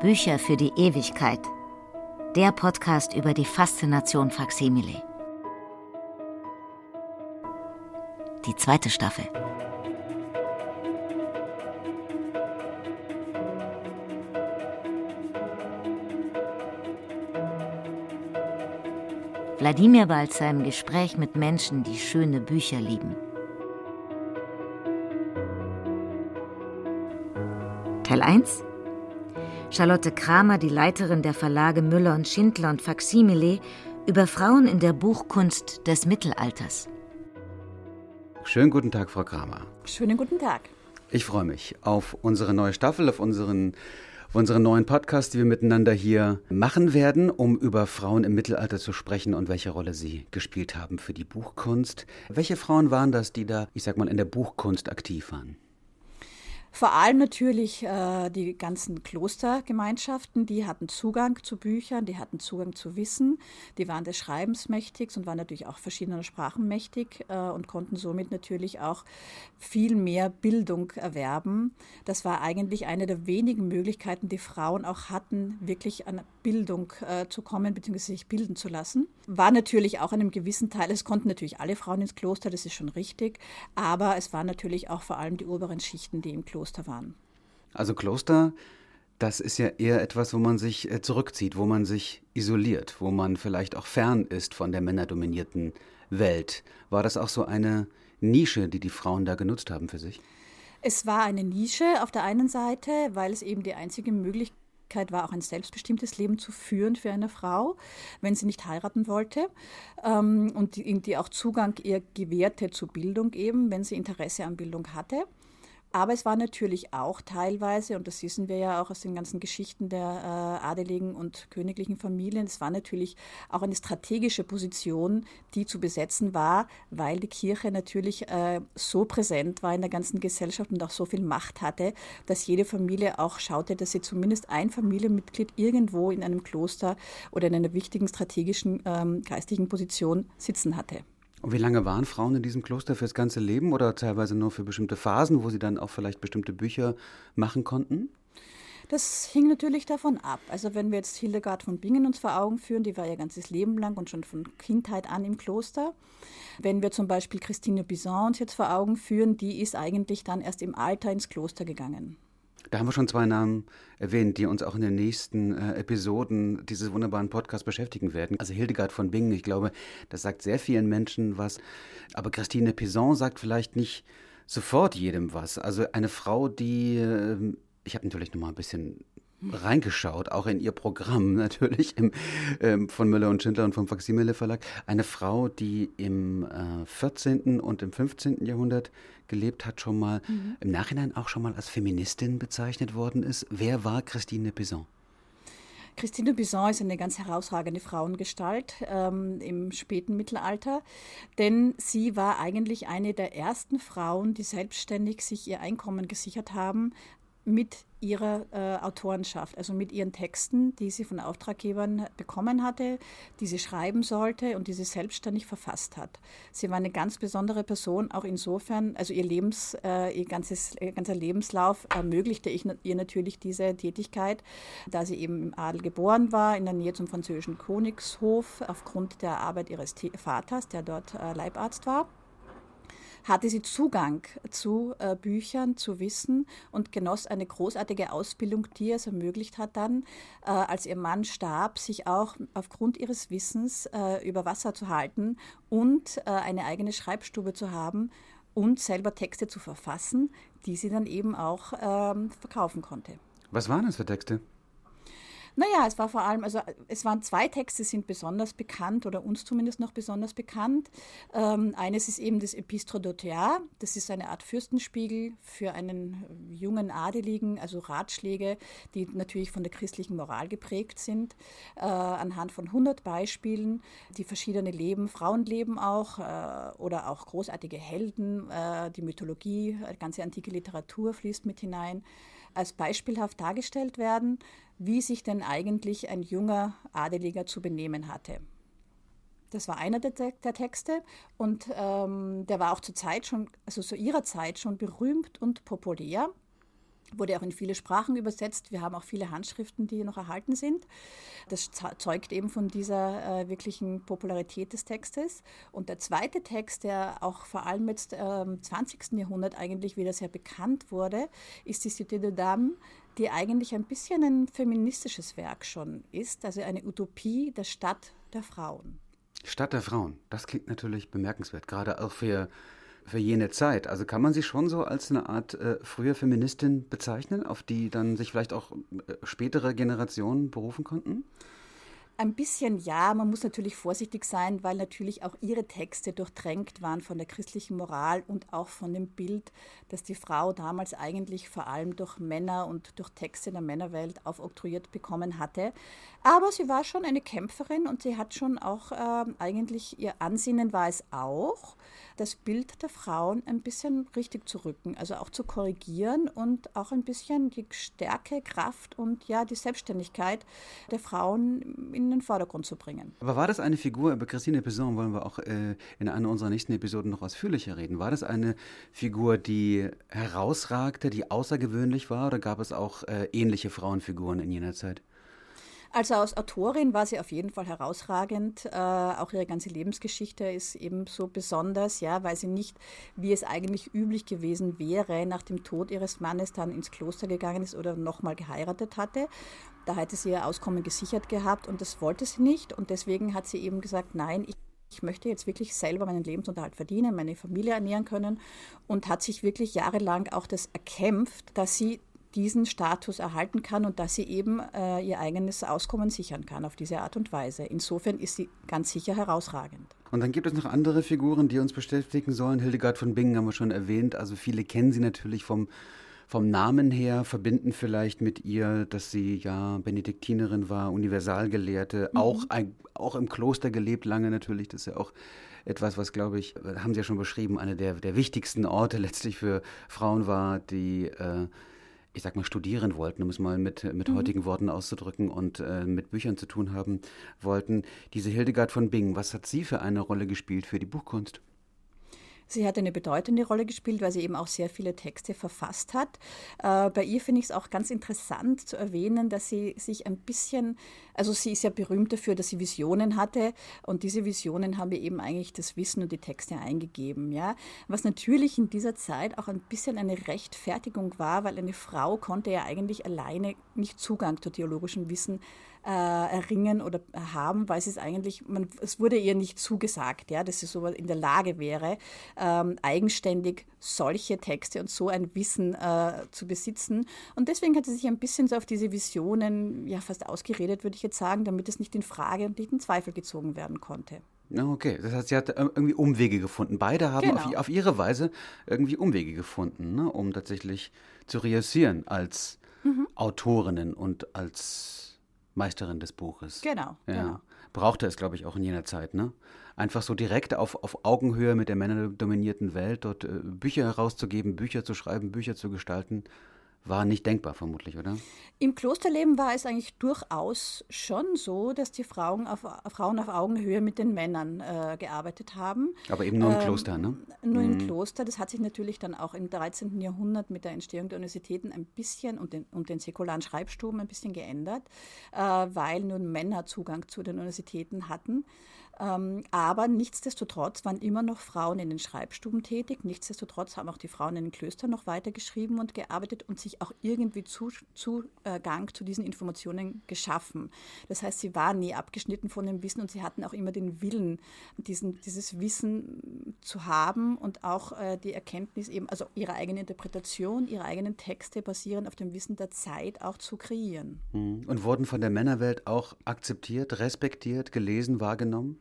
Bücher für die Ewigkeit. Der Podcast über die Faszination Faksimile. Die zweite Staffel. Wladimir Balzer im Gespräch mit Menschen, die schöne Bücher lieben. Teil 1 Charlotte Kramer, die Leiterin der Verlage Müller und Schindler und Faksimile, über Frauen in der Buchkunst des Mittelalters. Schönen guten Tag, Frau Kramer. Schönen guten Tag. Ich freue mich auf unsere neue Staffel, auf unseren, auf unseren neuen Podcast, die wir miteinander hier machen werden, um über Frauen im Mittelalter zu sprechen und welche Rolle sie gespielt haben für die Buchkunst. Welche Frauen waren das, die da, ich sag mal, in der Buchkunst aktiv waren? Vor allem natürlich äh, die ganzen Klostergemeinschaften, die hatten Zugang zu Büchern, die hatten Zugang zu Wissen, die waren des Schreibens mächtig und waren natürlich auch verschiedener Sprachen mächtig äh, und konnten somit natürlich auch viel mehr Bildung erwerben. Das war eigentlich eine der wenigen Möglichkeiten, die Frauen auch hatten, wirklich an Bildung äh, zu kommen bzw. sich bilden zu lassen. War natürlich auch einem gewissen Teil, es konnten natürlich alle Frauen ins Kloster, das ist schon richtig, aber es waren natürlich auch vor allem die oberen Schichten, die im Kloster Kloster waren. Also Kloster, das ist ja eher etwas, wo man sich äh, zurückzieht, wo man sich isoliert, wo man vielleicht auch fern ist von der männerdominierten Welt. War das auch so eine Nische, die die Frauen da genutzt haben für sich? Es war eine Nische auf der einen Seite, weil es eben die einzige Möglichkeit war, auch ein selbstbestimmtes Leben zu führen für eine Frau, wenn sie nicht heiraten wollte ähm, und die, die auch Zugang ihr gewährte zur Bildung eben, wenn sie Interesse an Bildung hatte. Aber es war natürlich auch teilweise, und das wissen wir ja auch aus den ganzen Geschichten der äh, adeligen und königlichen Familien, es war natürlich auch eine strategische Position, die zu besetzen war, weil die Kirche natürlich äh, so präsent war in der ganzen Gesellschaft und auch so viel Macht hatte, dass jede Familie auch schaute, dass sie zumindest ein Familienmitglied irgendwo in einem Kloster oder in einer wichtigen strategischen ähm, geistlichen Position sitzen hatte. Und wie lange waren Frauen in diesem Kloster fürs ganze Leben oder teilweise nur für bestimmte Phasen, wo sie dann auch vielleicht bestimmte Bücher machen konnten? Das hing natürlich davon ab. Also wenn wir jetzt Hildegard von Bingen uns vor Augen führen, die war ihr ganzes Leben lang und schon von Kindheit an im Kloster. Wenn wir zum Beispiel Christine Bison uns jetzt vor Augen führen, die ist eigentlich dann erst im Alter ins Kloster gegangen. Da haben wir schon zwei Namen erwähnt, die uns auch in den nächsten äh, Episoden dieses wunderbaren Podcasts beschäftigen werden. Also Hildegard von Bingen, ich glaube, das sagt sehr vielen Menschen was. Aber Christine Pison sagt vielleicht nicht sofort jedem was. Also eine Frau, die, äh, ich habe natürlich noch mal ein bisschen reingeschaut, auch in ihr Programm natürlich im, ähm, von Müller und Schindler und vom Faximile Verlag. Eine Frau, die im äh, 14. und im 15. Jahrhundert gelebt hat, schon mal mhm. im Nachhinein auch schon mal als Feministin bezeichnet worden ist. Wer war Christine Pison? Christine Bison ist eine ganz herausragende Frauengestalt ähm, im späten Mittelalter, denn sie war eigentlich eine der ersten Frauen, die selbstständig sich ihr Einkommen gesichert haben mit ihrer äh, Autorenschaft, also mit ihren Texten, die sie von Auftraggebern bekommen hatte, die sie schreiben sollte und die sie selbstständig verfasst hat. Sie war eine ganz besondere Person, auch insofern, also ihr, Lebens, äh, ihr, ganzes, ihr ganzer Lebenslauf ermöglichte ich ihr natürlich diese Tätigkeit, da sie eben im Adel geboren war, in der Nähe zum französischen Königshof, aufgrund der Arbeit ihres Vaters, der dort äh, Leibarzt war hatte sie Zugang zu äh, Büchern, zu Wissen und genoss eine großartige Ausbildung, die es ermöglicht hat, dann, äh, als ihr Mann starb, sich auch aufgrund ihres Wissens äh, über Wasser zu halten und äh, eine eigene Schreibstube zu haben und selber Texte zu verfassen, die sie dann eben auch ähm, verkaufen konnte. Was waren das für Texte? Naja, es war vor allem, also es waren zwei Texte, sind besonders bekannt oder uns zumindest noch besonders bekannt. Ähm, eines ist eben das Epistre d'Autea, das ist eine Art Fürstenspiegel für einen jungen Adeligen, also Ratschläge, die natürlich von der christlichen Moral geprägt sind, äh, anhand von 100 Beispielen, die verschiedene Leben, Frauenleben auch äh, oder auch großartige Helden, äh, die Mythologie, die ganze antike Literatur fließt mit hinein als beispielhaft dargestellt werden, wie sich denn eigentlich ein junger Adeliger zu benehmen hatte. Das war einer der, der Texte und ähm, der war auch zur Zeit schon, also zu ihrer Zeit schon berühmt und populär. Wurde auch in viele Sprachen übersetzt. Wir haben auch viele Handschriften, die noch erhalten sind. Das zeugt eben von dieser äh, wirklichen Popularität des Textes. Und der zweite Text, der auch vor allem jetzt äh, im 20. Jahrhundert eigentlich wieder sehr bekannt wurde, ist die Cité de Dame, die eigentlich ein bisschen ein feministisches Werk schon ist, also eine Utopie der Stadt der Frauen. Stadt der Frauen, das klingt natürlich bemerkenswert, gerade auch für für jene Zeit. Also kann man sie schon so als eine Art äh, frühe Feministin bezeichnen, auf die dann sich vielleicht auch äh, spätere Generationen berufen konnten? Ein bisschen ja, man muss natürlich vorsichtig sein, weil natürlich auch ihre Texte durchtränkt waren von der christlichen Moral und auch von dem Bild, das die Frau damals eigentlich vor allem durch Männer und durch Texte der Männerwelt aufoktroyiert bekommen hatte. Aber sie war schon eine Kämpferin und sie hat schon auch äh, eigentlich ihr Ansinnen war es auch, das Bild der Frauen ein bisschen richtig zu rücken, also auch zu korrigieren und auch ein bisschen die Stärke, Kraft und ja die Selbstständigkeit der Frauen in den Vordergrund zu bringen. Aber war das eine Figur, über Christine Pesson wollen wir auch äh, in einer unserer nächsten Episoden noch ausführlicher reden, war das eine Figur, die herausragte, die außergewöhnlich war oder gab es auch äh, ähnliche Frauenfiguren in jener Zeit? Also als Autorin war sie auf jeden Fall herausragend. Äh, auch ihre ganze Lebensgeschichte ist ebenso besonders, ja, weil sie nicht, wie es eigentlich üblich gewesen wäre, nach dem Tod ihres Mannes dann ins Kloster gegangen ist oder nochmal geheiratet hatte. Da hätte sie ihr Auskommen gesichert gehabt und das wollte sie nicht. Und deswegen hat sie eben gesagt, nein, ich ich möchte jetzt wirklich selber meinen Lebensunterhalt verdienen, meine Familie ernähren können und hat sich wirklich jahrelang auch das erkämpft, dass sie diesen Status erhalten kann und dass sie eben äh, ihr eigenes Auskommen sichern kann auf diese Art und Weise. Insofern ist sie ganz sicher herausragend. Und dann gibt es noch andere Figuren, die uns beschäftigen sollen. Hildegard von Bingen haben wir schon erwähnt. Also viele kennen sie natürlich vom, vom Namen her, verbinden vielleicht mit ihr, dass sie ja Benediktinerin war, Universalgelehrte, mhm. auch, auch im Kloster gelebt lange natürlich. Das ist ja auch etwas, was, glaube ich, haben Sie ja schon beschrieben, eine der, der wichtigsten Orte letztlich für Frauen war, die äh, ich sag mal, studieren wollten, um es mal mit, mit mhm. heutigen Worten auszudrücken und äh, mit Büchern zu tun haben wollten. Diese Hildegard von Bingen, was hat sie für eine Rolle gespielt für die Buchkunst? Sie hat eine bedeutende Rolle gespielt, weil sie eben auch sehr viele Texte verfasst hat. Äh, bei ihr finde ich es auch ganz interessant zu erwähnen, dass sie sich ein bisschen, also sie ist ja berühmt dafür, dass sie Visionen hatte und diese Visionen haben ihr eben eigentlich das Wissen und die Texte eingegeben. Ja? Was natürlich in dieser Zeit auch ein bisschen eine Rechtfertigung war, weil eine Frau konnte ja eigentlich alleine nicht Zugang zu theologischem Wissen äh, erringen oder haben, weil es eigentlich, man, es wurde ihr nicht zugesagt, ja, dass sie so in der Lage wäre, ähm, eigenständig solche Texte und so ein Wissen äh, zu besitzen. Und deswegen hat sie sich ein bisschen so auf diese Visionen ja fast ausgeredet, würde ich jetzt sagen, damit es nicht in Frage und nicht in Zweifel gezogen werden konnte. Okay, das heißt, sie hat irgendwie Umwege gefunden. Beide haben genau. auf, auf, ihre Weise irgendwie Umwege gefunden, ne, um tatsächlich zu reüssieren als mhm. Autorinnen und als Meisterin des Buches. Genau, ja. genau. Brauchte es, glaube ich, auch in jener Zeit, ne? Einfach so direkt auf, auf Augenhöhe mit der männerdominierten Welt dort äh, Bücher herauszugeben, Bücher zu schreiben, Bücher zu gestalten war nicht denkbar, vermutlich, oder? Im Klosterleben war es eigentlich durchaus schon so, dass die Frauen auf, Frauen auf Augenhöhe mit den Männern äh, gearbeitet haben. Aber eben nur im ähm, Kloster, ne? Nur mhm. im Kloster. Das hat sich natürlich dann auch im 13. Jahrhundert mit der Entstehung der Universitäten ein bisschen und den, und den säkularen Schreibstuben ein bisschen geändert, äh, weil nur Männer Zugang zu den Universitäten hatten. Ähm, aber nichtsdestotrotz waren immer noch Frauen in den Schreibstuben tätig. Nichtsdestotrotz haben auch die Frauen in den Klöstern noch weiter geschrieben und gearbeitet und sich auch irgendwie Zugang zu diesen Informationen geschaffen. Das heißt, sie waren nie abgeschnitten von dem Wissen und sie hatten auch immer den Willen, diesen, dieses Wissen zu haben und auch äh, die Erkenntnis eben, also ihre eigene Interpretation, ihre eigenen Texte basierend auf dem Wissen der Zeit auch zu kreieren. Hm. Und wurden von der Männerwelt auch akzeptiert, respektiert, gelesen, wahrgenommen?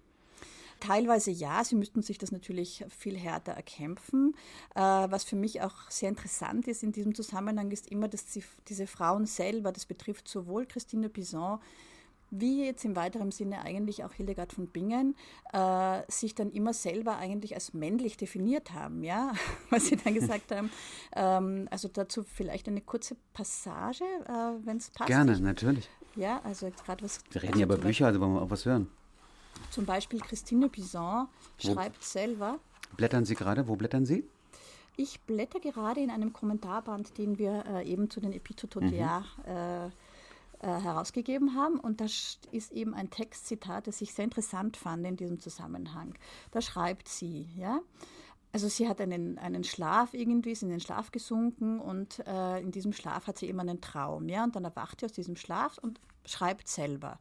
Teilweise ja, sie müssten sich das natürlich viel härter erkämpfen. Äh, was für mich auch sehr interessant ist in diesem Zusammenhang, ist immer, dass sie, diese Frauen selber, das betrifft sowohl Christine Pison, wie jetzt im weiteren Sinne eigentlich auch Hildegard von Bingen, äh, sich dann immer selber eigentlich als männlich definiert haben, ja, was sie dann gesagt haben. Ähm, also dazu vielleicht eine kurze Passage, äh, wenn es passt. Gerne, natürlich. Ja, also gerade was. Wir reden ja über Bücher, also wollen wir auch was hören. Zum Beispiel Christine Pizan schreibt selber. Blättern Sie gerade? Wo blättern Sie? Ich blätter gerade in einem Kommentarband, den wir äh, eben zu den Epitototea mhm. äh, äh, herausgegeben haben. Und da ist eben ein Textzitat, das ich sehr interessant fand in diesem Zusammenhang. Da schreibt sie, ja, also sie hat einen, einen Schlaf irgendwie, ist in den Schlaf gesunken und äh, in diesem Schlaf hat sie immer einen Traum, ja, und dann erwacht sie aus diesem Schlaf und schreibt selber.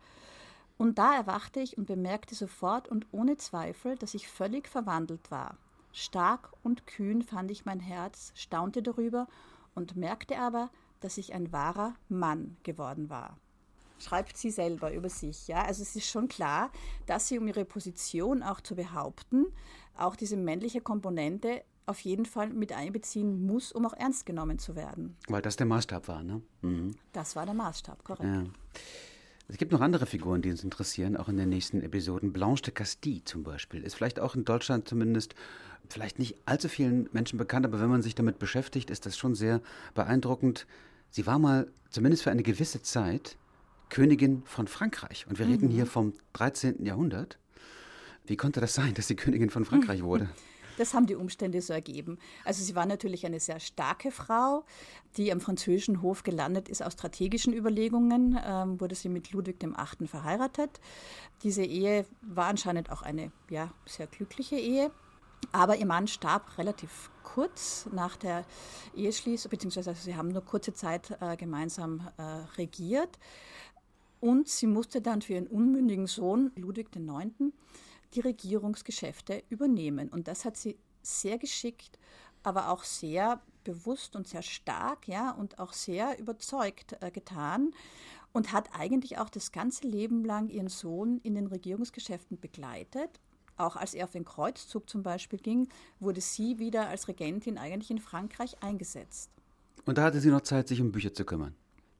Und da erwachte ich und bemerkte sofort und ohne Zweifel, dass ich völlig verwandelt war. Stark und kühn fand ich mein Herz, staunte darüber und merkte aber, dass ich ein wahrer Mann geworden war. Schreibt sie selber über sich. Ja? Also es ist schon klar, dass sie, um ihre Position auch zu behaupten, auch diese männliche Komponente auf jeden Fall mit einbeziehen muss, um auch ernst genommen zu werden. Weil das der Maßstab war, ne? Mhm. Das war der Maßstab, korrekt. Ja. Es gibt noch andere Figuren, die uns interessieren, auch in den nächsten Episoden. Blanche de Castille zum Beispiel ist vielleicht auch in Deutschland zumindest vielleicht nicht allzu vielen Menschen bekannt, aber wenn man sich damit beschäftigt, ist das schon sehr beeindruckend. Sie war mal, zumindest für eine gewisse Zeit, Königin von Frankreich. Und wir mhm. reden hier vom 13. Jahrhundert. Wie konnte das sein, dass sie Königin von Frankreich wurde? Das haben die Umstände so ergeben. Also sie war natürlich eine sehr starke Frau, die am französischen Hof gelandet ist aus strategischen Überlegungen, ähm, wurde sie mit Ludwig VIII. verheiratet. Diese Ehe war anscheinend auch eine ja, sehr glückliche Ehe. Aber ihr Mann starb relativ kurz nach der Eheschließung, beziehungsweise also sie haben nur kurze Zeit äh, gemeinsam äh, regiert. Und sie musste dann für ihren unmündigen Sohn Ludwig IX die Regierungsgeschäfte übernehmen. Und das hat sie sehr geschickt, aber auch sehr bewusst und sehr stark, ja, und auch sehr überzeugt äh, getan und hat eigentlich auch das ganze Leben lang ihren Sohn in den Regierungsgeschäften begleitet. Auch als er auf den Kreuzzug zum Beispiel ging, wurde sie wieder als Regentin eigentlich in Frankreich eingesetzt. Und da hatte sie noch Zeit, sich um Bücher zu kümmern.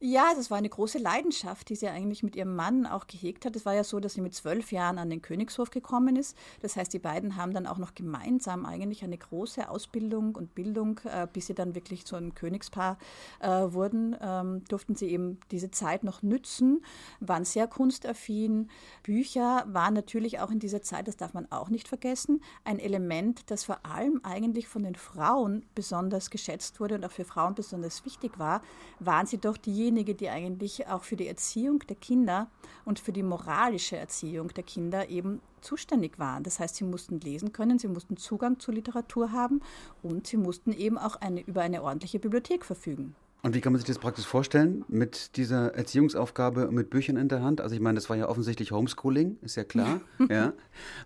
Ja, das war eine große Leidenschaft, die sie eigentlich mit ihrem Mann auch gehegt hat. Es war ja so, dass sie mit zwölf Jahren an den Königshof gekommen ist. Das heißt, die beiden haben dann auch noch gemeinsam eigentlich eine große Ausbildung und Bildung, äh, bis sie dann wirklich zu einem Königspaar äh, wurden, ähm, durften sie eben diese Zeit noch nützen, waren sehr kunstaffin. Bücher waren natürlich auch in dieser Zeit, das darf man auch nicht vergessen, ein Element, das vor allem eigentlich von den Frauen besonders geschätzt wurde und auch für Frauen besonders wichtig war, waren sie doch diejenigen, diejenige, die eigentlich auch für die Erziehung der Kinder und für die moralische Erziehung der Kinder eben zuständig waren. Das heißt, sie mussten lesen können, sie mussten Zugang zur Literatur haben und sie mussten eben auch eine, über eine ordentliche Bibliothek verfügen. Und wie kann man sich das praktisch vorstellen mit dieser Erziehungsaufgabe mit Büchern in der Hand? Also ich meine, das war ja offensichtlich Homeschooling, ist ja klar. ja.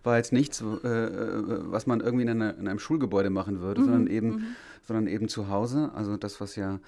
War jetzt nichts, äh, was man irgendwie in, einer, in, einem Schulgebäude machen würde, mhm. sondern, eben, mhm. sondern eben zu Hause. Also das, was ja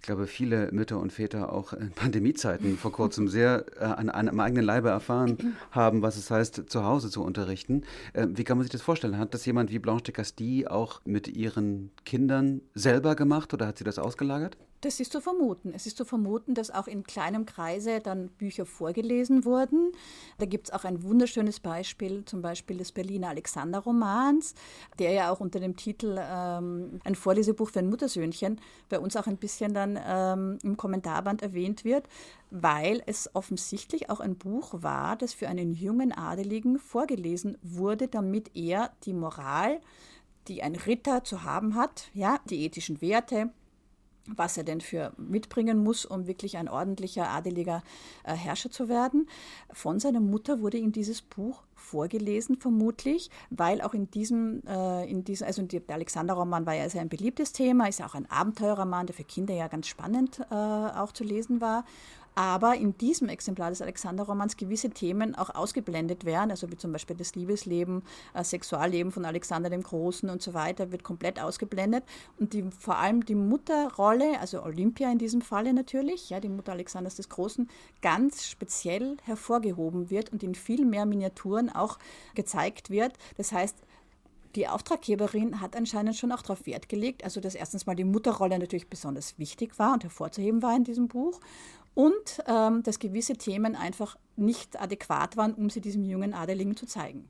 ich glaube, viele Mütter und Väter auch in Pandemiezeiten vor kurzem sehr äh, an, an, am eigenen Leibe erfahren haben, was es heißt, zu Hause zu unterrichten. Äh, wie kann man sich das vorstellen? Hat das jemand wie Blanche de Castille auch mit ihren Kindern selber gemacht oder hat sie das ausgelagert? Das ist zu vermuten. Es ist zu vermuten, dass auch in kleinem Kreise dann Bücher vorgelesen wurden. Da gibt es auch ein wunderschönes Beispiel, zum Beispiel des Berliner Alexander-Romans, der ja auch unter dem Titel ähm, ein Vorlesebuch für ein Muttersöhnchen bei uns auch ein bisschen dann ähm, im Kommentarband erwähnt wird, weil es offensichtlich auch ein Buch war, das für einen jungen Adeligen vorgelesen wurde, damit er die Moral, die ein Ritter zu haben hat, ja, die ethischen Werte, was er denn für mitbringen muss, um wirklich ein ordentlicher, adeliger äh, Herrscher zu werden. Von seiner Mutter wurde ihm dieses Buch vorgelesen, vermutlich, weil auch in diesem, äh, in diesem also der Alexander-Roman war ja sehr ein beliebtes Thema, ist ja auch ein Abenteurerroman, der für Kinder ja ganz spannend äh, auch zu lesen war aber in diesem Exemplar des Alexander-Romans gewisse Themen auch ausgeblendet werden, also wie zum Beispiel das Liebesleben, äh, Sexualleben von Alexander dem Großen und so weiter, wird komplett ausgeblendet. Und die, vor allem die Mutterrolle, also Olympia in diesem Falle natürlich, ja, die Mutter Alexanders des Großen, ganz speziell hervorgehoben wird und in viel mehr Miniaturen auch gezeigt wird. Das heißt, die Auftraggeberin hat anscheinend schon auch darauf Wert gelegt, also dass erstens mal die Mutterrolle natürlich besonders wichtig war und hervorzuheben war in diesem Buch und ähm, dass gewisse Themen einfach nicht adäquat waren, um sie diesem jungen Adeligen zu zeigen.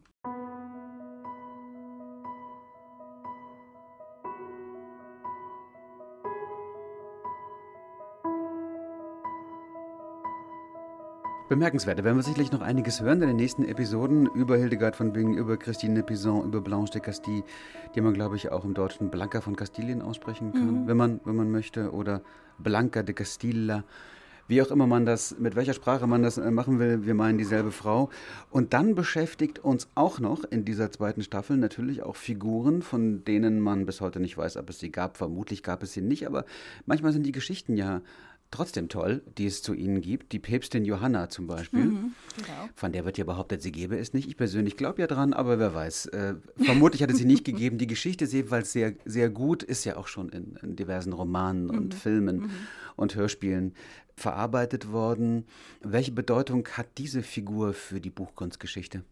Bemerkenswert. Da werden wir sicherlich noch einiges hören in den nächsten Episoden über Hildegard von Bingen, über Christine Pison, über Blanche de Castille, die man, glaube ich, auch im Deutschen Blanca von Kastilien aussprechen kann, mhm. wenn, man, wenn man möchte, oder Blanca de Castilla. Wie auch immer man das, mit welcher Sprache man das äh, machen will, wir meinen dieselbe Frau. Und dann beschäftigt uns auch noch in dieser zweiten Staffel natürlich auch Figuren, von denen man bis heute nicht weiß, ob es sie gab. Vermutlich gab es sie nicht, aber manchmal sind die Geschichten ja trotzdem toll, die es zu ihnen gibt. Die Päpstin Johanna zum Beispiel. Mhm, genau. Von der wird ja behauptet, sie gebe es nicht. Ich persönlich glaube ja dran, aber wer weiß. Äh, vermutlich hat es sie nicht gegeben. Die Geschichte ist jedenfalls sehr, sehr gut, ist ja auch schon in, in diversen Romanen mhm. und Filmen mhm. und Hörspielen verarbeitet worden. Welche Bedeutung hat diese Figur für die Buchkunstgeschichte?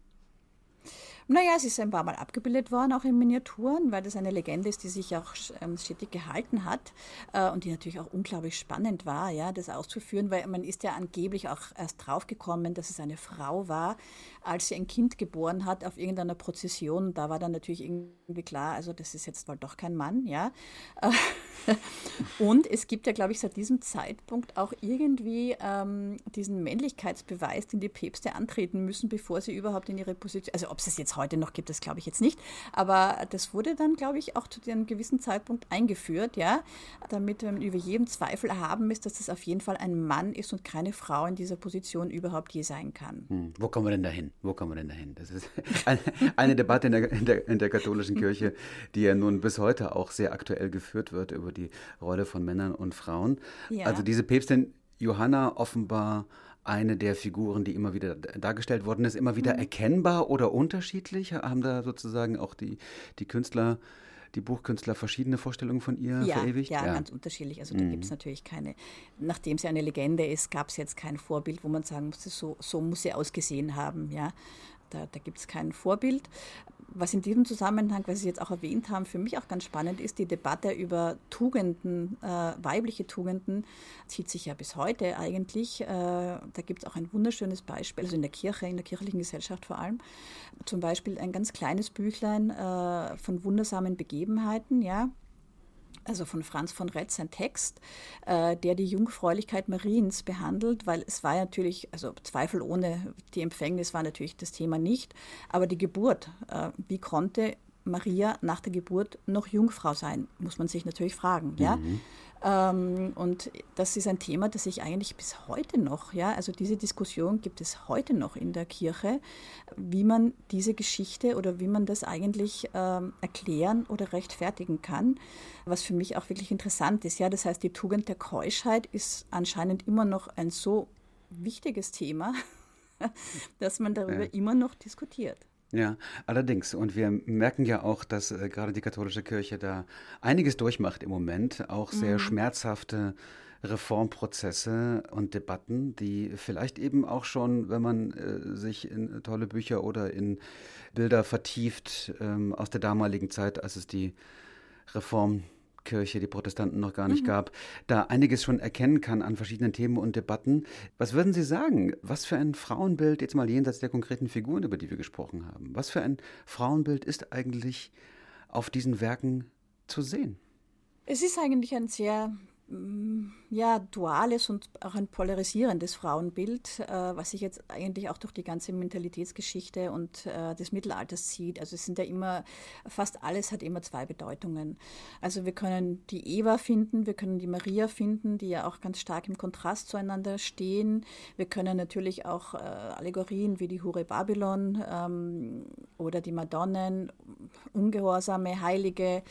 Naja, es ist ein paar Mal abgebildet worden, auch in Miniaturen, weil das eine Legende ist, die sich auch ähm, stetig gehalten hat äh, und die natürlich auch unglaublich spannend war, ja, das auszuführen, weil man ist ja angeblich auch erst draufgekommen, dass es eine Frau war, als sie ein Kind geboren hat auf irgendeiner Prozession. Da war dann natürlich irgendwie klar, also das ist jetzt wohl doch kein Mann, ja. und es gibt ja, glaube ich, seit diesem Zeitpunkt auch irgendwie ähm, diesen Männlichkeitsbeweis, den die Päpste antreten müssen, bevor sie überhaupt in ihre Position, also ob es es jetzt heute noch gibt, das glaube ich jetzt nicht. Aber das wurde dann, glaube ich, auch zu einem gewissen Zeitpunkt eingeführt, ja, damit man über jedem Zweifel erhaben ist, dass das auf jeden Fall ein Mann ist und keine Frau in dieser Position überhaupt je sein kann. Hm. Wo kommen wir denn dahin? Wo kommen wir denn dahin? Das ist eine, eine Debatte in der, in, der, in der katholischen Kirche, die ja nun bis heute auch sehr aktuell geführt wird über die Rolle von Männern und Frauen. Ja. Also diese Päpstin Johanna offenbar eine der Figuren, die immer wieder dargestellt worden ist, immer wieder mhm. erkennbar oder unterschiedlich? Haben da sozusagen auch die, die Künstler die Buchkünstler verschiedene Vorstellungen von ihr ja, verewigt? Ja, ja, ganz unterschiedlich. Also da mhm. gibt es natürlich keine, nachdem sie eine Legende ist, gab es jetzt kein Vorbild, wo man sagen muss, so, so muss sie ausgesehen haben. Ja. Da, da gibt es kein Vorbild was in diesem Zusammenhang, was Sie jetzt auch erwähnt haben, für mich auch ganz spannend ist, die Debatte über Tugenden, äh, weibliche Tugenden, zieht sich ja bis heute eigentlich. Äh, da gibt es auch ein wunderschönes Beispiel, also in der Kirche, in der kirchlichen Gesellschaft vor allem, zum Beispiel ein ganz kleines Büchlein äh, von wundersamen Begebenheiten, ja, also von Franz von Retz, ein Text, äh, der die Jungfräulichkeit Mariens behandelt, weil es war natürlich, also Zweifel ohne die Empfängnis war natürlich das Thema nicht, aber die Geburt, äh, wie konnte Maria nach der Geburt noch Jungfrau sein, muss man sich natürlich fragen. Ja? Mhm. Ähm, und das ist ein Thema, das sich eigentlich bis heute noch, ja, also diese Diskussion gibt es heute noch in der Kirche, wie man diese Geschichte oder wie man das eigentlich ähm, erklären oder rechtfertigen kann, was für mich auch wirklich interessant ist. Ja, das heißt, die Tugend der Keuschheit ist anscheinend immer noch ein so wichtiges Thema, dass man darüber ja. immer noch diskutiert. Ja, allerdings. Und wir merken ja auch, dass äh, gerade die katholische Kirche da einiges durchmacht im Moment, auch sehr mhm. schmerzhafte Reformprozesse und Debatten, die vielleicht eben auch schon, wenn man äh, sich in tolle Bücher oder in Bilder vertieft ähm, aus der damaligen Zeit, als es die Reform Kirche, die Protestanten noch gar nicht mhm. gab, da einiges schon erkennen kann an verschiedenen Themen und Debatten. Was würden Sie sagen? Was für ein Frauenbild, jetzt mal jenseits der konkreten Figuren, über die wir gesprochen haben, was für ein Frauenbild ist eigentlich auf diesen Werken zu sehen? Es ist eigentlich ein sehr ja, duales und auch ein polarisierendes Frauenbild, äh, was sich jetzt eigentlich auch durch die ganze Mentalitätsgeschichte und äh, des Mittelalters zieht. Also es sind ja immer, fast alles hat immer zwei Bedeutungen. Also wir können die Eva finden, wir können die Maria finden, die ja auch ganz stark im Kontrast zueinander stehen. Wir können natürlich auch äh, Allegorien wie die Hure Babylon ähm, oder die Madonnen, ungehorsame, Heilige.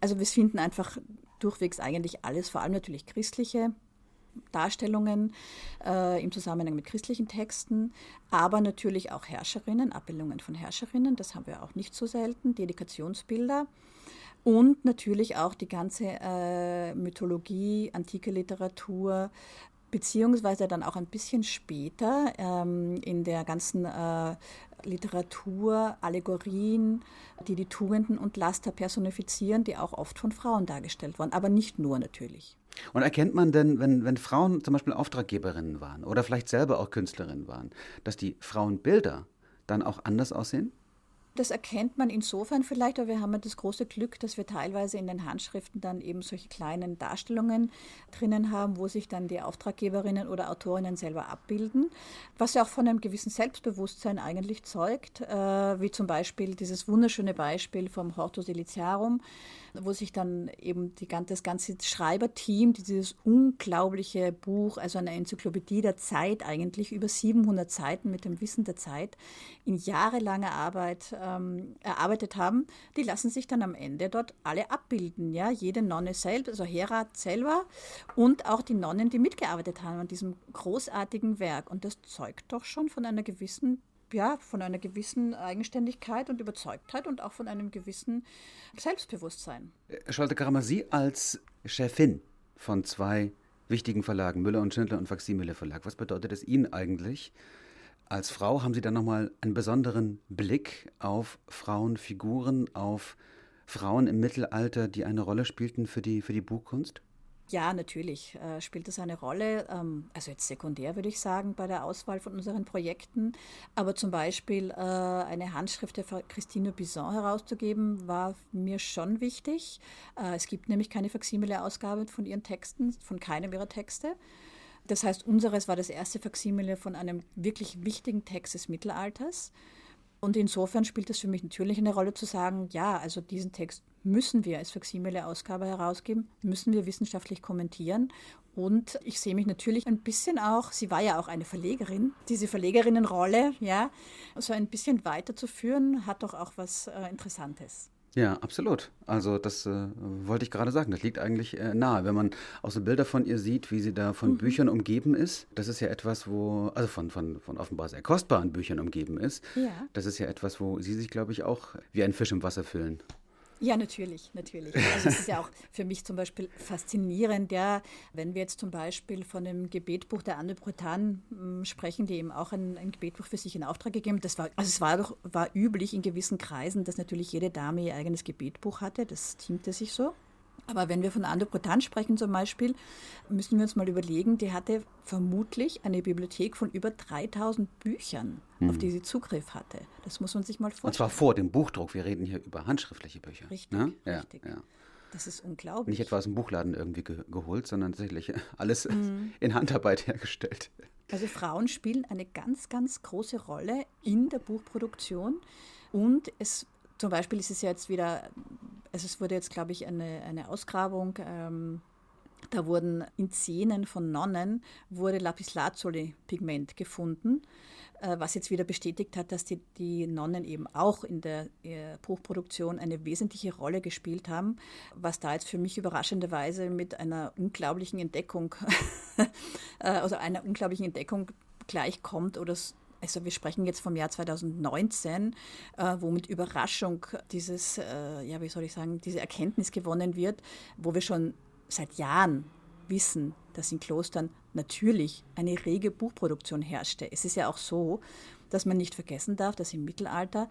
Also wir finden einfach durchwegs eigentlich alles, vor allem natürlich christliche Darstellungen äh, im Zusammenhang mit christlichen Texten, aber natürlich auch Herrscherinnen, Abbildungen von Herrscherinnen, das haben wir auch nicht so selten, Dedikationsbilder und natürlich auch die ganze äh, Mythologie, antike Literatur, beziehungsweise dann auch ein bisschen später ähm, in der ganzen äh, Literatur, Allegorien, die die Tugenden und Laster personifizieren, die auch oft von Frauen dargestellt wurden, aber nicht nur natürlich. Und erkennt man denn, wenn, wenn Frauen zum Beispiel Auftraggeberinnen waren oder vielleicht selber auch Künstlerinnen waren, dass die Frauenbilder dann auch anders aussehen? Das erkennt man insofern vielleicht, aber wir haben ja das große Glück, dass wir teilweise in den Handschriften dann eben solche kleinen Darstellungen drinnen haben, wo sich dann die Auftraggeberinnen oder Autorinnen selber abbilden, was ja auch von einem gewissen Selbstbewusstsein eigentlich zeugt, äh, wie zum Beispiel dieses wunderschöne Beispiel vom Hortus Deliciarum, wo sich dann eben die, das ganze Schreiberteam dieses unglaubliche Buch, also eine Enzyklopädie der Zeit eigentlich, über 700 Seiten mit dem Wissen der Zeit, in jahrelanger Arbeit ähm, erarbeitet haben, die lassen sich dann am Ende dort alle abbilden. Ja? Jede Nonne selbst, also Herat selber und auch die Nonnen, die mitgearbeitet haben an diesem großartigen Werk. Und das zeugt doch schon von einer gewissen ja, von einer gewissen Eigenständigkeit und Überzeugtheit und auch von einem gewissen Selbstbewusstsein. Charlotte Kramer, Sie als Chefin von zwei wichtigen Verlagen, Müller und Schindler und Faximile Verlag, was bedeutet es Ihnen eigentlich, als Frau haben Sie dann nochmal einen besonderen Blick auf Frauenfiguren, auf Frauen im Mittelalter, die eine Rolle spielten für die, für die Buchkunst? Ja, natürlich äh, spielt das eine Rolle. Ähm, also jetzt sekundär würde ich sagen bei der Auswahl von unseren Projekten. Aber zum Beispiel äh, eine Handschrift der Christine Bison herauszugeben, war mir schon wichtig. Äh, es gibt nämlich keine Faximile-Ausgabe von ihren Texten, von keinem ihrer Texte. Das heißt, unseres war das erste Faksimile von einem wirklich wichtigen Text des Mittelalters. Und insofern spielt es für mich natürlich eine Rolle zu sagen, ja, also diesen Text müssen wir als Faksimile-Ausgabe herausgeben, müssen wir wissenschaftlich kommentieren. Und ich sehe mich natürlich ein bisschen auch, sie war ja auch eine Verlegerin, diese Verlegerinnenrolle, ja, so ein bisschen weiterzuführen, hat doch auch was äh, Interessantes. Ja, absolut. Also das äh, wollte ich gerade sagen. Das liegt eigentlich äh, nahe, wenn man auch so Bilder von ihr sieht, wie sie da von mhm. Büchern umgeben ist. Das ist ja etwas, wo, also von, von, von offenbar sehr kostbaren Büchern umgeben ist. Ja. Das ist ja etwas, wo sie sich, glaube ich, auch wie ein Fisch im Wasser fühlen. Ja, natürlich, natürlich. Also es ist ja auch für mich zum Beispiel faszinierend, ja, wenn wir jetzt zum Beispiel von dem Gebetbuch der Anne Bretagne hm, sprechen, die eben auch ein, ein, Gebetbuch für sich in Auftrag gegeben. Das war, also es war doch war üblich in gewissen Kreisen, dass natürlich jede Dame ihr eigenes Gebetbuch hatte. Das teamte sich so. Aber wenn wir von Anne Bretan sprechen zum Beispiel, müssen wir uns mal überlegen, die hatte vermutlich eine Bibliothek von über 3000 Büchern, hm. auf die sie Zugriff hatte. Das muss man sich mal vorstellen. Und zwar vor dem Buchdruck. Wir reden hier über handschriftliche Bücher. Richtig, ne? ja, richtig. Ja. Das ist unglaublich. Nicht etwa aus dem Buchladen irgendwie ge geholt, sondern tatsächlich alles mhm. in Handarbeit hergestellt. Also Frauen spielen eine ganz, ganz große Rolle in der Buchproduktion und es zum Beispiel ist es ja jetzt wieder, also es wurde jetzt, glaube ich, eine, eine Ausgrabung. Ähm, da wurden in Zähnen von Nonnen wurde Lapislazuli-Pigment gefunden, äh, was jetzt wieder bestätigt hat, dass die, die Nonnen eben auch in der äh, Buchproduktion eine wesentliche Rolle gespielt haben, was da jetzt für mich überraschenderweise mit einer unglaublichen Entdeckung, äh, also einer unglaublichen Entdeckung gleichkommt oder also wir sprechen jetzt vom Jahr 2019, äh, wo mit Überraschung dieses, äh, ja, wie soll ich sagen, diese Erkenntnis gewonnen wird, wo wir schon seit Jahren wissen, dass in Klostern natürlich eine rege Buchproduktion herrschte. Es ist ja auch so, dass man nicht vergessen darf, dass im Mittelalter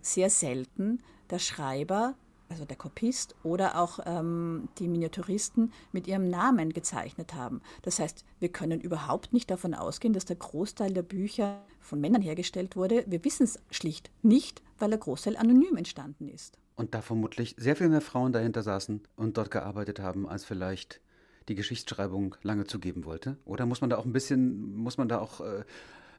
sehr selten der Schreiber also der Kopist oder auch ähm, die Miniaturisten mit ihrem Namen gezeichnet haben. Das heißt, wir können überhaupt nicht davon ausgehen, dass der Großteil der Bücher von Männern hergestellt wurde. Wir wissen es schlicht nicht, weil der Großteil anonym entstanden ist. Und da vermutlich sehr viel mehr Frauen dahinter saßen und dort gearbeitet haben, als vielleicht die Geschichtsschreibung lange zugeben wollte. Oder muss man da auch ein bisschen, muss man da auch äh,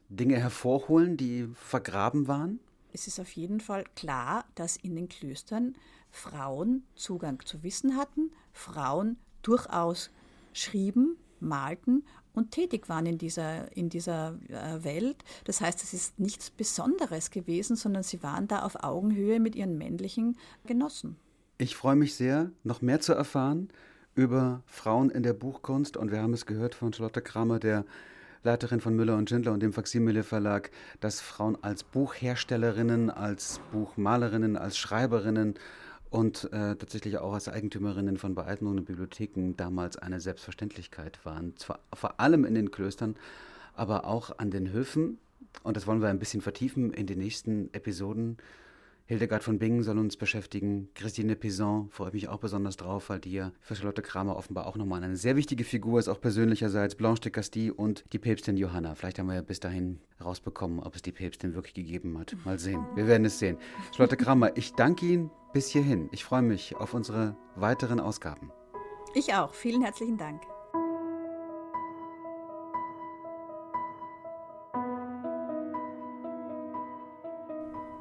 Dinge hervorholen, die vergraben waren? Es ist auf jeden Fall klar, dass in den Klöstern Frauen Zugang zu Wissen hatten, Frauen durchaus schrieben, malten und tätig waren in dieser, in dieser äh, Welt. Das heißt, es ist nichts Besonderes gewesen, sondern sie waren da auf Augenhöhe mit ihren männlichen Genossen. Ich freue mich sehr, noch mehr zu erfahren über Frauen in der Buchkunst. Und wir haben es gehört von Charlotte Kramer, der Leiterin von Müller und Schindler und dem Faximile Verlag, dass Frauen als Buchherstellerinnen, als Buchmalerinnen, als Schreiberinnen und äh, tatsächlich auch als Eigentümerinnen von beeindruckenden Bibliotheken damals eine Selbstverständlichkeit waren. Zwar vor allem in den Klöstern, aber auch an den Höfen. Und das wollen wir ein bisschen vertiefen in den nächsten Episoden. Hildegard von Bingen soll uns beschäftigen. Christine Pison freue mich auch besonders drauf, weil die ja für Charlotte Kramer offenbar auch nochmal eine sehr wichtige Figur ist, auch persönlicherseits. Blanche de Castille und die Päpstin Johanna. Vielleicht haben wir ja bis dahin rausbekommen, ob es die Päpstin wirklich gegeben hat. Mal sehen. Wir werden es sehen. Charlotte Kramer, ich danke Ihnen bis hierhin. Ich freue mich auf unsere weiteren Ausgaben. Ich auch. Vielen herzlichen Dank.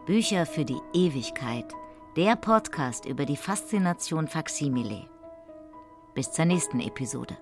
Bücher für die Ewigkeit. Der Podcast über die Faszination Faksimile. Bis zur nächsten Episode.